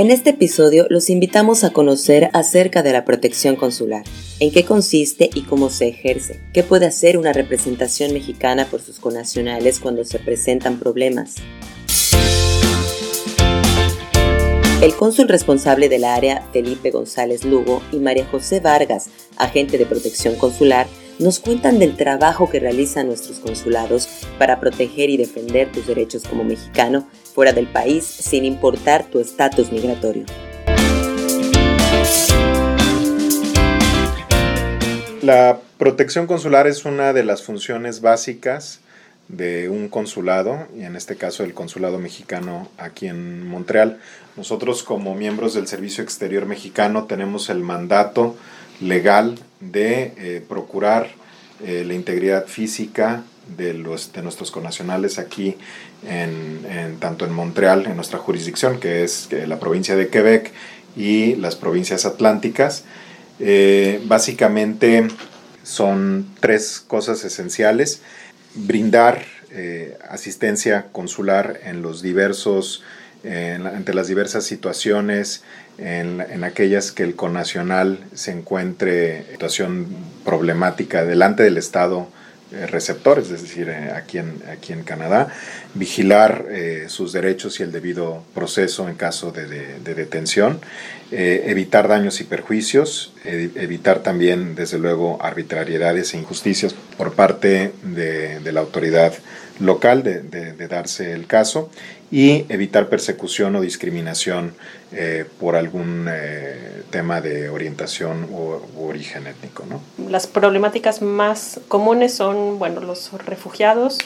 En este episodio los invitamos a conocer acerca de la protección consular, en qué consiste y cómo se ejerce, qué puede hacer una representación mexicana por sus connacionales cuando se presentan problemas. El cónsul responsable del área, Felipe González Lugo, y María José Vargas, agente de protección consular, nos cuentan del trabajo que realizan nuestros consulados para proteger y defender tus derechos como mexicano fuera del país sin importar tu estatus migratorio. La protección consular es una de las funciones básicas de un consulado, y en este caso el consulado mexicano aquí en Montreal. Nosotros como miembros del Servicio Exterior Mexicano tenemos el mandato legal de eh, procurar eh, la integridad física de, los, de nuestros connacionales aquí, en, tanto en Montreal, en nuestra jurisdicción, que es la provincia de Quebec y las provincias atlánticas. Eh, básicamente son tres cosas esenciales. Brindar asistencia consular en los diversos ante las diversas situaciones, en, aquellas que el conacional se encuentre en situación problemática delante del Estado eh, receptor, es decir, eh, aquí, en, aquí en Canadá, vigilar eh, sus derechos y el debido proceso en caso de, detención, evitar daños y perjuicios, evitar también, desde luego, arbitrariedades e injusticias por parte de, la autoridad local de, darse el caso y evitar persecución o discriminación eh, por algún eh, tema de orientación o, origen étnico. ¿no? Las problemáticas más comunes son bueno, los refugiados,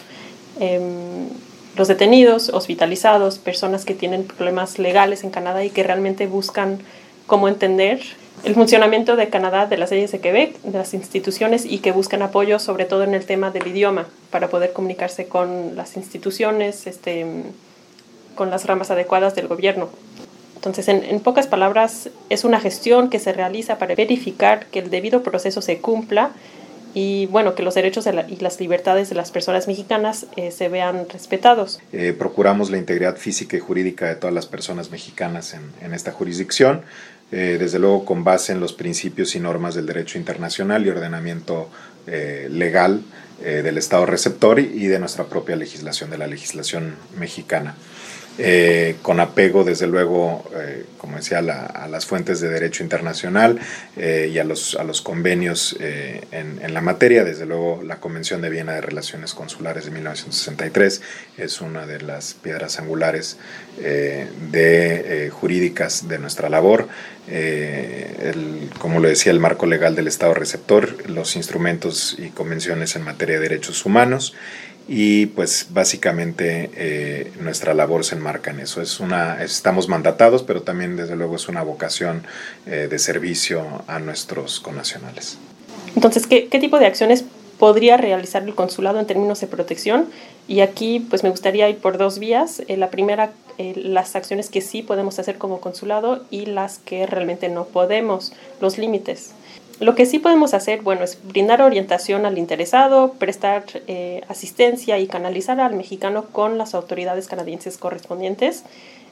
em, los detenidos, hospitalizados, personas que tienen problemas legales en Canadá y que realmente buscan cómo entender el funcionamiento de Canadá, de las leyes de Quebec, de las instituciones y que buscan apoyo sobre todo en el tema del idioma para poder comunicarse con las instituciones, este, con las ramas adecuadas del gobierno. Entonces, en, pocas palabras, es una gestión que se realiza para verificar que el debido proceso se cumpla y bueno, que los derechos y las libertades de las personas mexicanas eh, se vean respetados. Eh, procuramos la integridad física y jurídica de todas las personas mexicanas en, esta jurisdicción, eh, desde luego con base en los principios y normas del derecho internacional y ordenamiento legal del Estado receptor y de nuestra propia legislación, de la legislación mexicana. Eh, con apego, desde luego, eh, como decía, a las fuentes de derecho internacional eh, y a los, a los convenios en, la materia. Desde luego, la Convención de Viena de Relaciones Consulares de 1963 es una de las piedras angulares de, jurídicas de nuestra labor. Como lo decía, el marco legal del Estado receptor, los instrumentos y convenciones en materia de derechos humanos y pues básicamente eh, nuestra labor se enmarca en eso. Es una, estamos mandatados, pero también desde luego es una vocación eh, de servicio a nuestros connacionales. Entonces, ¿qué, ¿qué, tipo de acciones podría realizar el consulado en términos de protección? Y aquí pues me gustaría ir por dos vías. Eh, la primera, las acciones que sí podemos hacer como consulado y las que realmente no podemos, los límites. Lo que sí podemos hacer, bueno, es brindar orientación al interesado, prestar eh, asistencia y canalizar al mexicano con las autoridades canadienses correspondientes.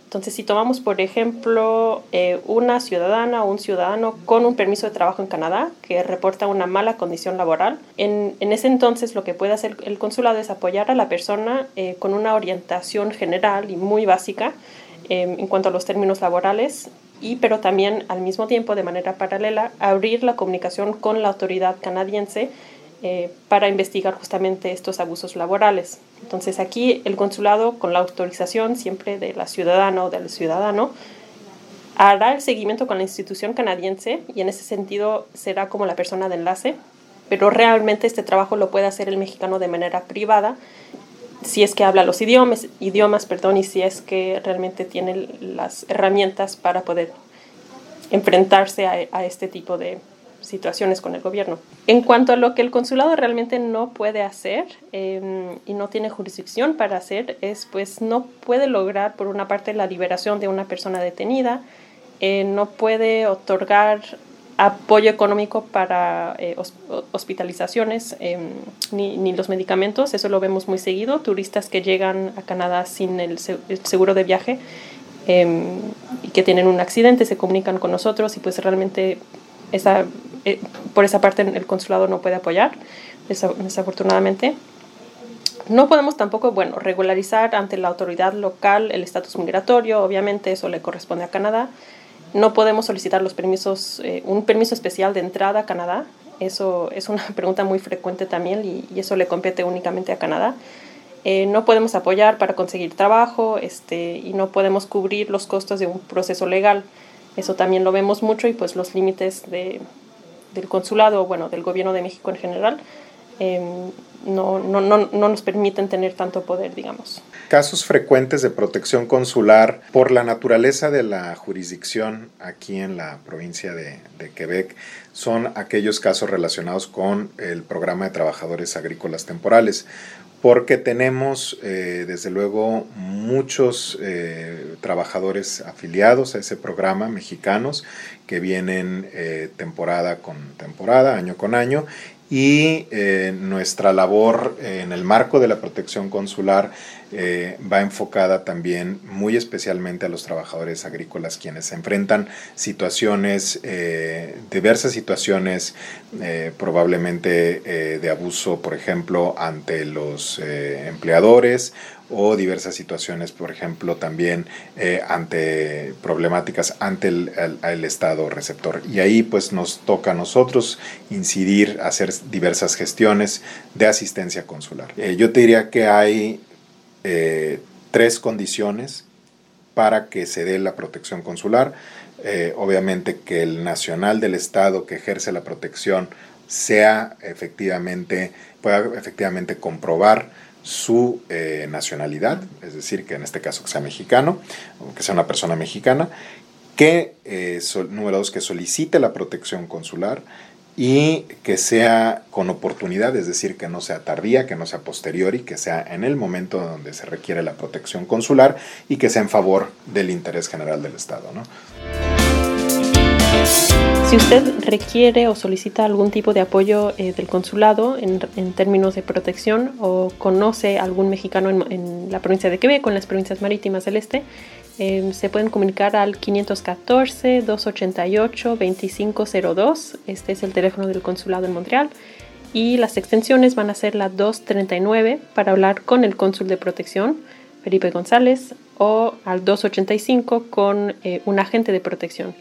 Entonces, si tomamos, por ejemplo, eh, una ciudadana o un ciudadano con un permiso de trabajo en Canadá que reporta una mala condición laboral, en, ese entonces lo que puede hacer el consulado es apoyar a la persona eh, con una orientación general y muy básica en cuanto a los términos laborales y pero también al mismo tiempo de manera paralela abrir la comunicación con la autoridad canadiense eh, para investigar justamente estos abusos laborales. Entonces aquí el consulado con la autorización siempre de la ciudadana o del ciudadano hará el seguimiento con la institución canadiense y en ese sentido será como la persona de enlace, pero realmente este trabajo lo puede hacer el mexicano de manera privada si es que habla los idiomas, idiomas perdón, y si es que realmente tiene las herramientas para poder enfrentarse a, este tipo de situaciones con el gobierno. En cuanto a lo que el consulado realmente no puede hacer em, y no tiene jurisdicción para hacer, es pues no puede lograr por una parte la liberación de una persona detenida, eh, no puede otorgar apoyo económico para eh, hospitalizaciones em, ni, ni, los medicamentos, eso lo vemos muy seguido, turistas que llegan a Canadá sin el, seguro de viaje em, y que tienen un accidente, se comunican con nosotros y pues realmente esa, eh, por esa parte el consulado no puede apoyar, desafortunadamente. No podemos tampoco, bueno, regularizar ante la autoridad local el estatus migratorio, obviamente eso le corresponde a Canadá. No podemos solicitar los permisos, eh, un permiso especial de entrada a Canadá. Eso es una pregunta muy frecuente también y, eso le compete únicamente a Canadá. Eh, no podemos apoyar para conseguir trabajo este, y no podemos cubrir los costos de un proceso legal. Eso también lo vemos mucho y pues los límites de, del consulado, bueno, del gobierno de México en general, Em, no, no, no, no, nos permiten tener tanto poder, digamos. Casos frecuentes de protección consular por la naturaleza de la jurisdicción aquí en la provincia de, Quebec son aquellos casos relacionados con el programa de trabajadores agrícolas temporales porque tenemos eh, desde luego muchos eh, trabajadores afiliados a ese programa mexicanos que vienen eh, temporada con temporada, año con año y eh, nuestra labor en el marco de la protección consular eh, va enfocada también muy especialmente a los trabajadores agrícolas quienes se enfrentan situaciones, eh, diversas situaciones probablemente de abuso, por ejemplo, ante los empleadores o diversas situaciones, por ejemplo, también eh, ante problemáticas ante el, Estado receptor. Y ahí pues nos toca a nosotros incidir, hacer diversas gestiones de asistencia consular. Eh, yo te diría que hay eh, tres condiciones para que se dé la protección consular. obviamente que el nacional del Estado que ejerce la protección sea efectivamente, pueda efectivamente comprobar su eh, nacionalidad, es decir, que en este caso sea mexicano, que sea una persona mexicana, que, eh, número dos, que solicite la protección consular y que sea con oportunidad, es decir, que no sea tardía, que no sea posterior y que sea en el momento donde se requiere la protección consular y que sea en favor del interés general del Estado. ¿no? Si usted requiere o solicita algún tipo de apoyo eh, del consulado en, términos de protección o conoce algún mexicano en, la provincia de Quebec o en las provincias marítimas del este, em, se pueden comunicar al 514-288-2502. Este es el teléfono del consulado en Montreal. Y las extensiones van a ser la 239 para hablar con el cónsul de protección, Felipe González, o al 285 con eh, un agente de protección.